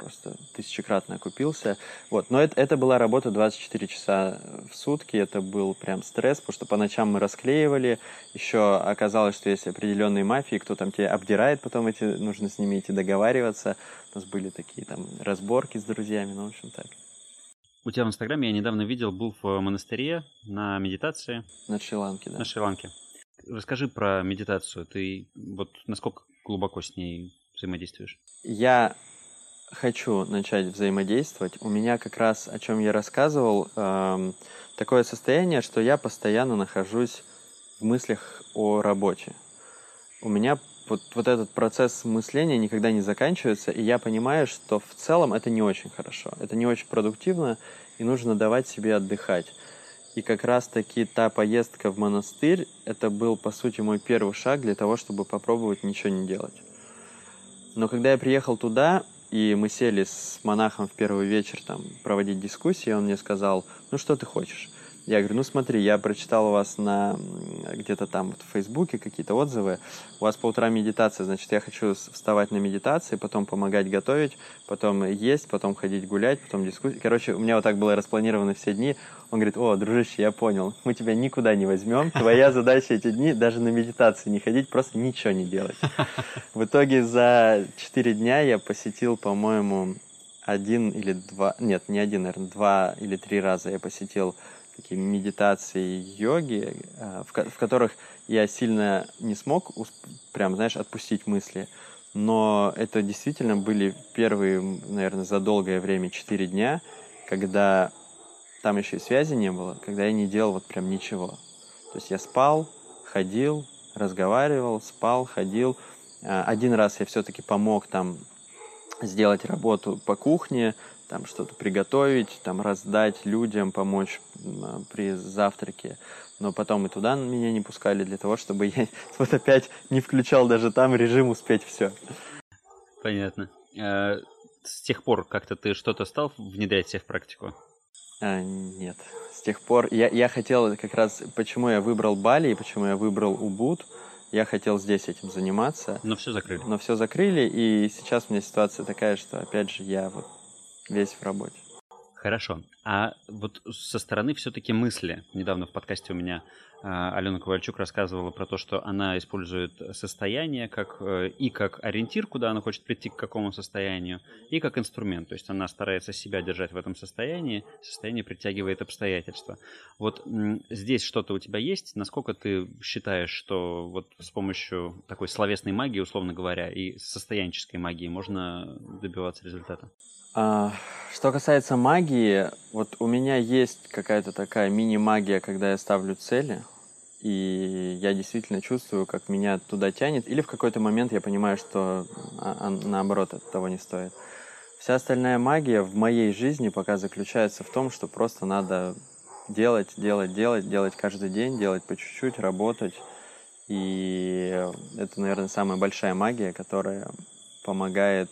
просто тысячекратно окупился. Вот. Но это, это была работа 24 часа в сутки, это был прям стресс, потому что по ночам мы расклеивали, еще оказалось, что есть определенные мафии, кто там тебе обдирает, потом эти, нужно с ними идти договариваться. У нас были такие там разборки с друзьями, ну, в общем, так. У тебя в Инстаграме я недавно видел, был в монастыре на медитации. На Шри-Ланке, да. На Шри-Ланке. Расскажи про медитацию. Ты вот насколько глубоко с ней взаимодействуешь? Я хочу начать взаимодействовать. У меня как раз, о чем я рассказывал, эм, такое состояние, что я постоянно нахожусь в мыслях о работе. У меня вот, вот этот процесс мысления никогда не заканчивается, и я понимаю, что в целом это не очень хорошо, это не очень продуктивно, и нужно давать себе отдыхать. И как раз-таки та поездка в монастырь, это был, по сути, мой первый шаг для того, чтобы попробовать ничего не делать. Но когда я приехал туда, и мы сели с монахом в первый вечер там проводить дискуссии, он мне сказал, ну что ты хочешь? Я говорю, ну смотри, я прочитал у вас на где-то там вот в Фейсбуке какие-то отзывы. У вас по утрам медитация, значит, я хочу вставать на медитации, потом помогать готовить, потом есть, потом ходить гулять, потом дискуссии. Короче, у меня вот так было распланировано все дни. Он говорит, о, дружище, я понял, мы тебя никуда не возьмем. Твоя задача эти дни даже на медитации не ходить, просто ничего не делать. В итоге за четыре дня я посетил, по-моему, один или два, нет, не один, наверное, два или три раза я посетил такие медитации йоги, э, в, в которых я сильно не смог прям, знаешь, отпустить мысли, но это действительно были первые, наверное, за долгое время четыре дня, когда там еще и связи не было, когда я не делал вот прям ничего. То есть я спал, ходил, разговаривал, спал, ходил. Э, один раз я все-таки помог там сделать работу по кухне, там что-то приготовить, там раздать людям, помочь а, при завтраке. Но потом и туда меня не пускали для того, чтобы я вот опять не включал даже там режим успеть все. Понятно. А, с тех пор как-то ты что-то стал внедрять себе в практику? А, нет. С тех пор я, я хотел как раз, почему я выбрал Бали и почему я выбрал Убуд, я хотел здесь этим заниматься. Но все закрыли. Но все закрыли, и сейчас у меня ситуация такая, что, опять же, я вот весь в работе. Хорошо. А вот со стороны все-таки мысли. Недавно в подкасте у меня а, Алена Ковальчук рассказывала про то, что она использует состояние как, э, и как ориентир, куда она хочет прийти к какому состоянию, и как инструмент. То есть она старается себя держать в этом состоянии, состояние притягивает обстоятельства. Вот здесь что-то у тебя есть? Насколько ты считаешь, что вот с помощью такой словесной магии, условно говоря, и состоянческой магии можно добиваться результата? А, что касается магии, вот у меня есть какая-то такая мини-магия, когда я ставлю цели, и я действительно чувствую, как меня туда тянет, или в какой-то момент я понимаю, что а, а, наоборот от того не стоит. Вся остальная магия в моей жизни пока заключается в том, что просто надо делать, делать, делать, делать каждый день, делать по чуть-чуть, работать. И это, наверное, самая большая магия, которая помогает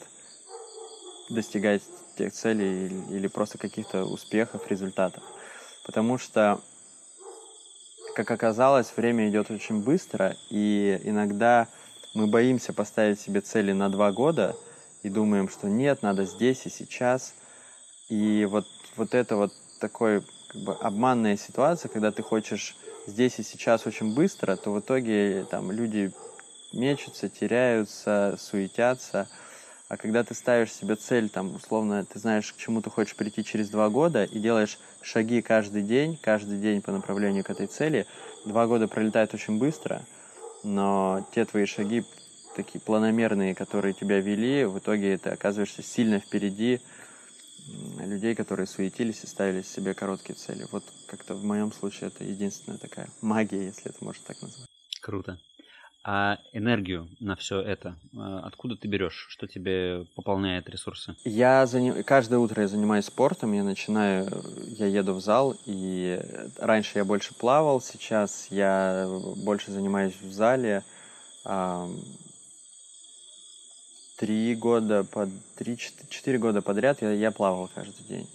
достигать тех целей или просто каких-то успехов, результатов. Потому что, как оказалось, время идет очень быстро, и иногда мы боимся поставить себе цели на два года и думаем, что нет, надо здесь и сейчас. И вот, вот это вот такой как бы обманная ситуация, когда ты хочешь здесь и сейчас очень быстро, то в итоге там люди мечутся, теряются, суетятся – а когда ты ставишь себе цель, там, условно, ты знаешь, к чему ты хочешь прийти через два года, и делаешь шаги каждый день, каждый день по направлению к этой цели, два года пролетают очень быстро, но те твои шаги, такие планомерные, которые тебя вели, в итоге ты оказываешься сильно впереди людей, которые суетились и ставили себе короткие цели. Вот как-то в моем случае это единственная такая магия, если это можно так назвать. Круто. А энергию на все это э, откуда ты берешь? Что тебе пополняет ресурсы? Я заним... каждое утро я занимаюсь спортом. Я начинаю, я еду в зал, и раньше я больше плавал, сейчас я больше занимаюсь в зале. Три года, под три, четыре года подряд я, я плавал каждый день.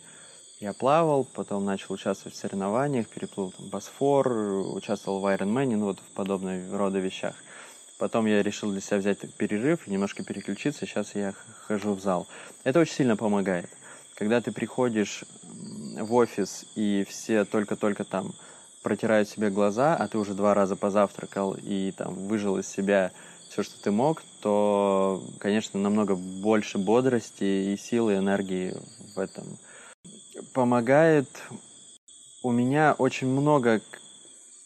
Я плавал, потом начал участвовать в соревнованиях, переплыл там Босфор, участвовал в Ironman, ну вот в подобного рода вещах. Потом я решил для себя взять перерыв немножко переключиться. Сейчас я хожу в зал. Это очень сильно помогает. Когда ты приходишь в офис, и все только-только там протирают себе глаза, а ты уже два раза позавтракал и там выжил из себя все, что ты мог, то, конечно, намного больше бодрости и силы, и энергии в этом. Помогает у меня очень много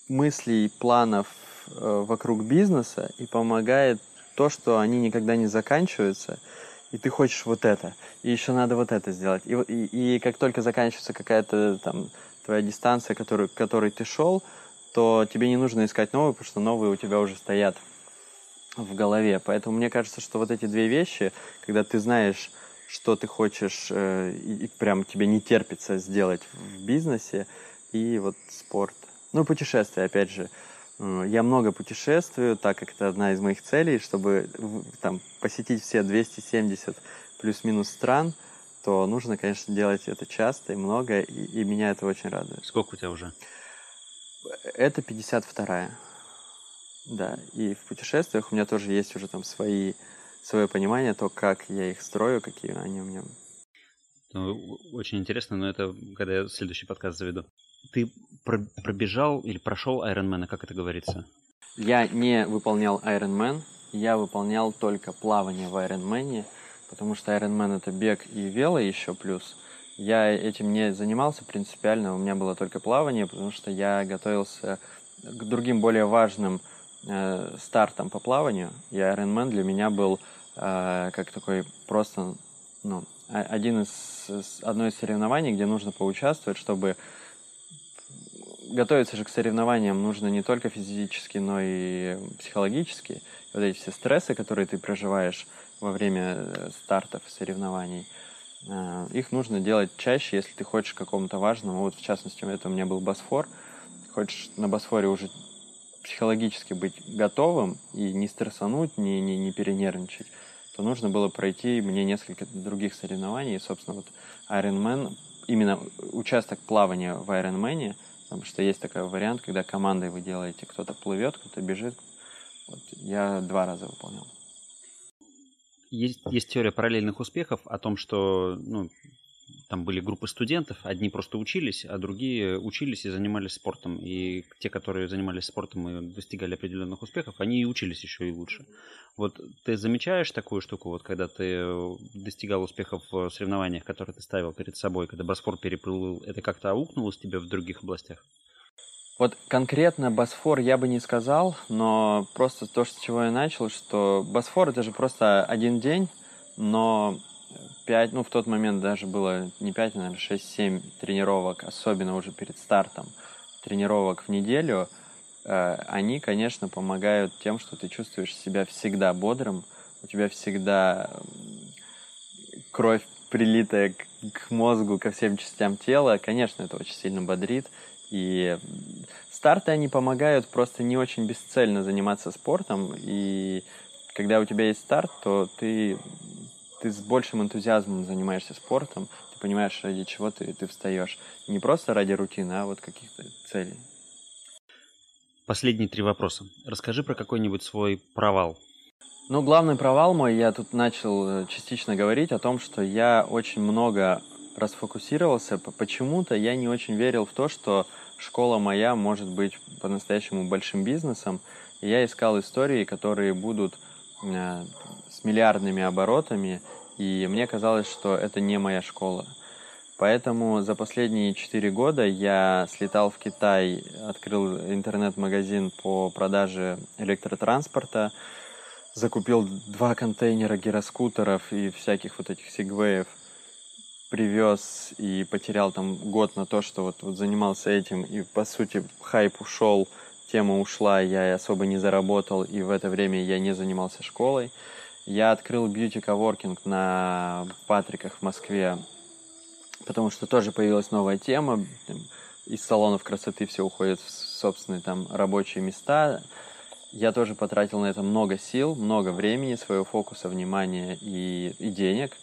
мыслей, планов вокруг бизнеса и помогает то, что они никогда не заканчиваются, и ты хочешь вот это, и еще надо вот это сделать. И, и, и как только заканчивается какая-то там твоя дистанция, которую, к которой ты шел, то тебе не нужно искать новые, потому что новые у тебя уже стоят в голове. Поэтому мне кажется, что вот эти две вещи, когда ты знаешь, что ты хочешь, э, и, и прям тебе не терпится сделать в бизнесе, и вот спорт. Ну, путешествия, опять же. Э, я много путешествую, так как это одна из моих целей, чтобы там, посетить все 270 плюс-минус стран, то нужно, конечно, делать это часто и много, и, и меня это очень радует. Сколько у тебя уже? Это 52-я. Да, и в путешествиях у меня тоже есть уже там свои, свое понимание, то, как я их строю, какие они у меня. Ну, очень интересно, но это когда я следующий подкаст заведу. Ты пробежал или прошел Ironman, как это говорится? Я не выполнял Ironman, я выполнял только плавание в Ironman, потому что Ironman это бег и вело еще плюс. Я этим не занимался принципиально, у меня было только плавание, потому что я готовился к другим более важным э, стартам по плаванию, и Ironman для меня был э, как такой просто ну, один из, одно из соревнований, где нужно поучаствовать, чтобы готовиться же к соревнованиям нужно не только физически, но и психологически. Вот эти все стрессы, которые ты проживаешь во время э, стартов соревнований, э, их нужно делать чаще, если ты хочешь какому-то важному. Вот в частности, это у меня был Босфор. Хочешь на Босфоре уже психологически быть готовым и не стрессануть, не, не, не перенервничать, то нужно было пройти мне несколько других соревнований. И, собственно, вот Ironman, именно участок плавания в Ironman – Потому что есть такой вариант, когда командой вы делаете, кто-то плывет, кто-то бежит. Вот, я два раза выполнял. Есть, есть теория параллельных успехов о том, что ну, там были группы студентов, одни просто учились, а другие учились и занимались спортом. И те, которые занимались спортом и достигали определенных успехов, они и учились еще и лучше. Вот ты замечаешь такую штуку, вот когда ты достигал успехов в соревнованиях, которые ты ставил перед собой, когда Босфор переплыл, это как-то аукнулось тебе в других областях? Вот конкретно Босфор я бы не сказал, но просто то, с чего я начал, что Босфор это же просто один день, но 5, ну в тот момент даже было не 5, а, наверное, 6-7 тренировок, особенно уже перед стартом, тренировок в неделю, э, они, конечно, помогают тем, что ты чувствуешь себя всегда бодрым, у тебя всегда кровь прилитая к мозгу, ко всем частям тела, конечно, это очень сильно бодрит. И старты, они помогают просто не очень бесцельно заниматься спортом, и когда у тебя есть старт, то ты ты с большим энтузиазмом занимаешься спортом, ты понимаешь, ради чего ты, ты встаешь. Не просто ради рутины, а вот каких-то целей. Последние три вопроса. Расскажи про какой-нибудь свой провал. Ну, главный провал мой, я тут начал э, частично говорить о том, что я очень много расфокусировался. Почему-то я не очень верил в то, что школа моя может быть по-настоящему большим бизнесом. И я искал истории, которые будут э, с миллиардными оборотами, и мне казалось, что это не моя школа. Поэтому за последние четыре года я слетал в Китай, открыл интернет-магазин по продаже электротранспорта, закупил два контейнера гироскутеров и всяких вот этих сегвеев, привез и потерял там год на то, что вот, вот занимался этим, и по сути хайп ушел, тема ушла, я особо не заработал, и в это время я не занимался школой. Я открыл бьюти-коворкинг на Патриках в Москве, потому что тоже появилась новая тема. Из салонов красоты все уходит в собственные там рабочие места. Я тоже потратил на это много сил, много времени, своего фокуса, внимания и, и денег.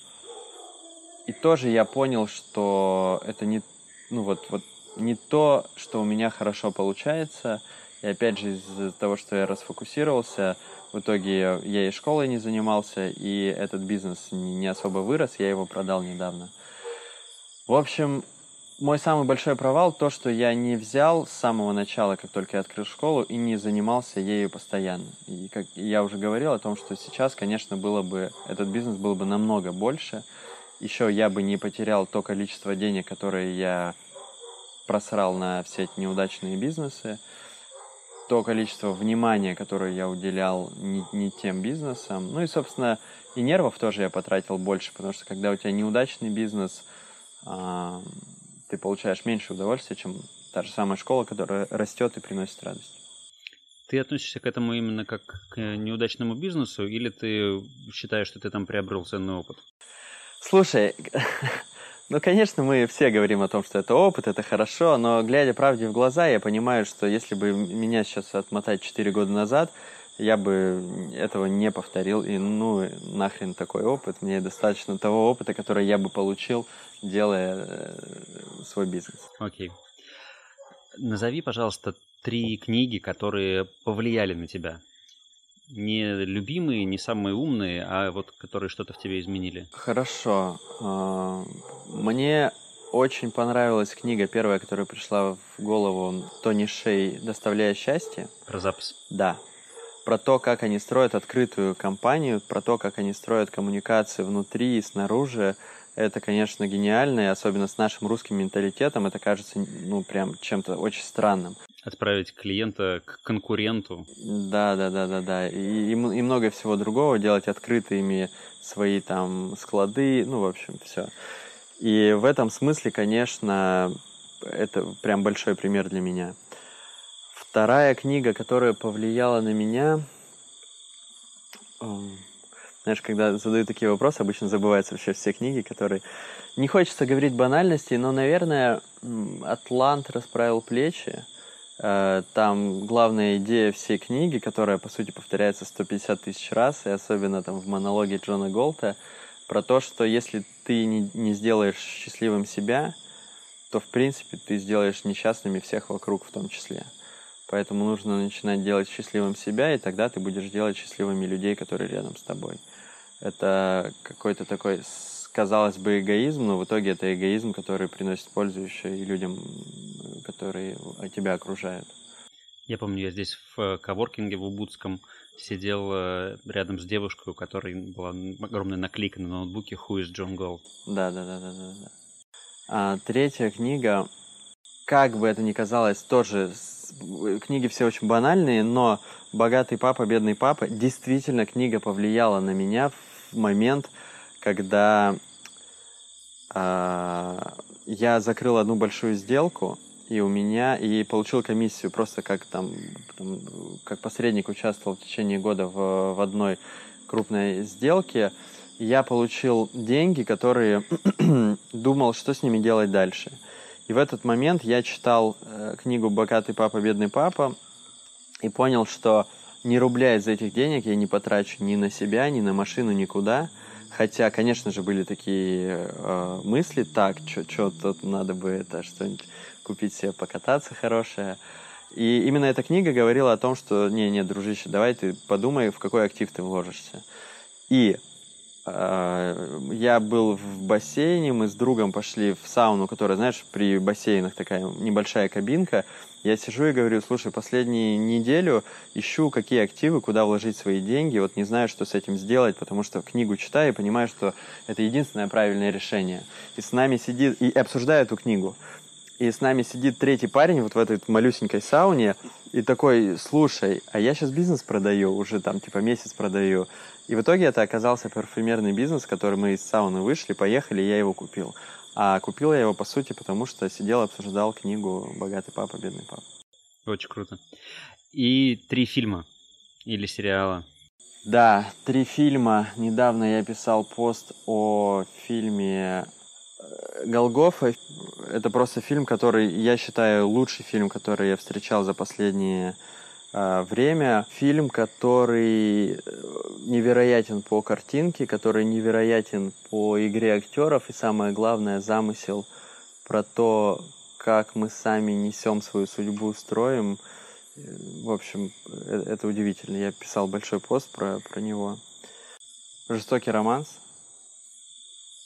И тоже я понял, что это не, ну вот, вот не то, что у меня хорошо получается. И опять же из-за того, что я расфокусировался, в итоге я и школой не занимался, и этот бизнес не особо вырос, я его продал недавно. В общем, мой самый большой провал то, что я не взял с самого начала, как только я открыл школу, и не занимался ею постоянно. И как я уже говорил о том, что сейчас, конечно, было бы этот бизнес был бы намного больше. Еще я бы не потерял то количество денег, которые я просрал на все эти неудачные бизнесы то количество внимания, которое я уделял не, не тем бизнесам. Ну и, собственно, и нервов тоже я потратил больше, потому что когда у тебя неудачный бизнес, ты получаешь меньше удовольствия, чем та же самая школа, которая растет и приносит радость. Ты относишься к этому именно как к неудачному бизнесу, или ты считаешь, что ты там приобрел ценный опыт? Слушай, Ну, конечно, мы все говорим о том, что это опыт, это хорошо, но глядя правде в глаза, я понимаю, что если бы меня сейчас отмотать 4 года назад, я бы этого не повторил, и ну нахрен такой опыт, мне достаточно того опыта, который я бы получил, делая э, свой бизнес. Окей. Назови, пожалуйста, три книги, которые повлияли на тебя. Не любимые, не самые умные, а вот которые что-то в тебе изменили. Хорошо. А, мне очень понравилась книга, первая, которая пришла в голову, Тони Шей «Доставляя счастье». Про запись? Да. Про то, как они строят открытую компанию, про то, как они строят коммуникации внутри и снаружи. Это, конечно, гениально, и особенно с нашим русским менталитетом это кажется, ну, прям чем-то очень странным. Отправить клиента к конкуренту. Да, да, да, да, да. И, и, и много всего другого, делать открытыми свои там склады, ну, в общем, все. И в этом смысле, конечно, это прям большой пример для меня. Вторая книга, которая повлияла на меня, знаешь, когда задают такие вопросы, обычно забываются вообще все книги, которые... Не хочется говорить банальности, но, наверное, «Атлант расправил плечи». Э, там главная идея всей книги, которая, по сути, повторяется 150 тысяч раз, и особенно там в монологе Джона Голта, про то, что если ты не, не сделаешь счастливым себя, то, в принципе, ты сделаешь несчастными всех вокруг в том числе. Поэтому нужно начинать делать счастливым себя, и тогда ты будешь делать счастливыми людей, которые рядом с тобой. Это какой-то такой, казалось бы, эгоизм, но в итоге это эгоизм, который приносит пользу еще и людям, которые тебя окружают. Я помню, я здесь в коворкинге в Убудском сидел э, рядом с девушкой, у которой была огромная наклейка на ноутбуке «Who is John Gold?». Да, да, да, да, да. да. А, третья книга, как бы это ни казалось, тоже книги все очень банальные, но «Богатый папа, бедный папа» действительно книга повлияла на меня в момент, когда а, я закрыл одну большую сделку, и у меня и получил комиссию просто как там как посредник участвовал в течение года в, в одной крупной сделке. Я получил деньги которые думал что с ними делать дальше. И в этот момент я читал э, книгу богатый папа бедный папа и понял что ни рубля из этих денег я не потрачу ни на себя ни на машину никуда Хотя, конечно же, были такие э, мысли, так, что тут надо бы это что-нибудь купить себе покататься хорошее. И именно эта книга говорила о том, что не, не, дружище, давай ты подумай, в какой актив ты вложишься. И э, я был в бассейне, мы с другом пошли в сауну, которая, знаешь, при бассейнах такая небольшая кабинка. Я сижу и говорю, слушай, последнюю неделю ищу, какие активы, куда вложить свои деньги, вот не знаю, что с этим сделать, потому что книгу читаю и понимаю, что это единственное правильное решение. И с нами сидит, и обсуждаю эту книгу и с нами сидит третий парень вот в этой малюсенькой сауне, и такой, слушай, а я сейчас бизнес продаю, уже там типа месяц продаю. И в итоге это оказался парфюмерный бизнес, который мы из сауны вышли, поехали, я его купил. А купил я его, по сути, потому что сидел, обсуждал книгу «Богатый папа, бедный папа». Очень круто. И три фильма или сериала. Да, три фильма. Недавно я писал пост о фильме Голгофа — это просто фильм, который, я считаю, лучший фильм, который я встречал за последнее э, время. Фильм, который э, невероятен по картинке, который невероятен по игре актеров и, самое главное, замысел про то, как мы сами несем свою судьбу, строим. В общем, это, удивительно. Я писал большой пост про, про него. Жестокий романс —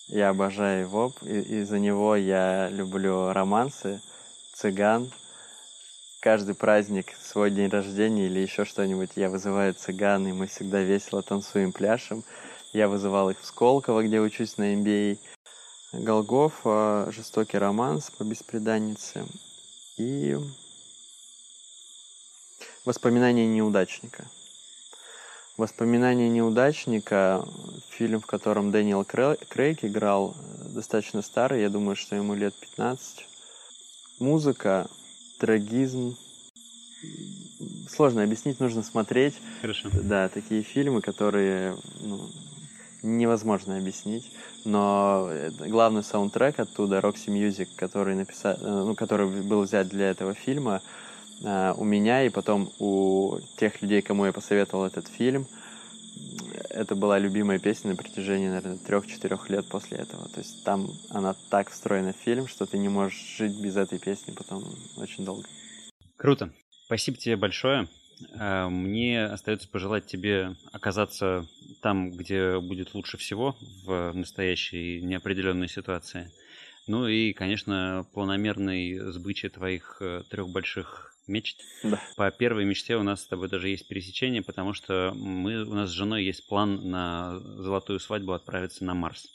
я обожаю его, из-за него я люблю романсы, цыган. Каждый праздник, свой день рождения или еще что-нибудь, я вызываю цыган, и мы всегда весело танцуем пляшем. Я вызывал их в Сколково, где учусь на MBA. Голгоф, жестокий романс по беспреданнице и воспоминания неудачника – Воспоминания неудачника, фильм, в котором Дэниел Крейг играл, достаточно старый, я думаю, что ему лет 15. Музыка, трагизм. Сложно объяснить, нужно смотреть. Хорошо. Да, такие фильмы, которые ну, невозможно объяснить. Но главный саундтрек оттуда, Roxy Music, который, написал, ну, который был взят для этого фильма, у меня и потом у тех людей, кому я посоветовал этот фильм, это была любимая песня на протяжении, наверное, трех-четырех лет после этого. То есть там она так встроена в фильм, что ты не можешь жить без этой песни потом очень долго. Круто. Спасибо тебе большое. Э, мне остается пожелать тебе оказаться там, где будет лучше всего в настоящей неопределенной ситуации. Ну и, конечно, планомерной сбыче твоих э, трех больших мечт. Да. По первой мечте у нас с тобой даже есть пересечение, потому что мы, у нас с женой есть план на золотую свадьбу отправиться на Марс.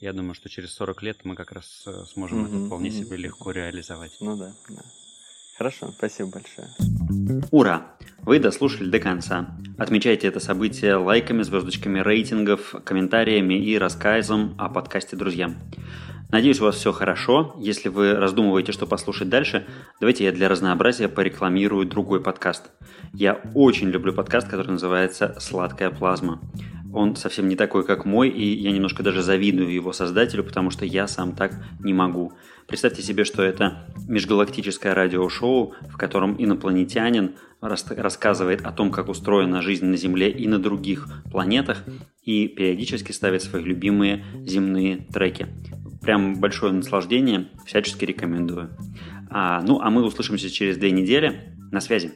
Я думаю, что через 40 лет мы как раз э, сможем mm-hmm. это вполне себе легко реализовать. Ну да, да. Хорошо, спасибо большое. Ура! Вы дослушали до конца. Отмечайте это событие лайками, звездочками рейтингов, комментариями и рассказом о подкасте друзьям. Надеюсь, у вас все хорошо. Если вы раздумываете, что послушать дальше, давайте я для разнообразия порекламирую другой подкаст. Я очень люблю подкаст, который называется «Сладкая плазма». Он совсем не такой, как мой, и я немножко даже завидую его создателю, потому что я сам так не могу. Представьте себе, что это межгалактическое радиошоу, в котором инопланетянин рассказывает о том, как устроена жизнь на Земле и на других планетах, и периодически ставит свои любимые земные треки. Прям большое наслаждение, всячески рекомендую. А, ну, а мы услышимся через две недели. На связи.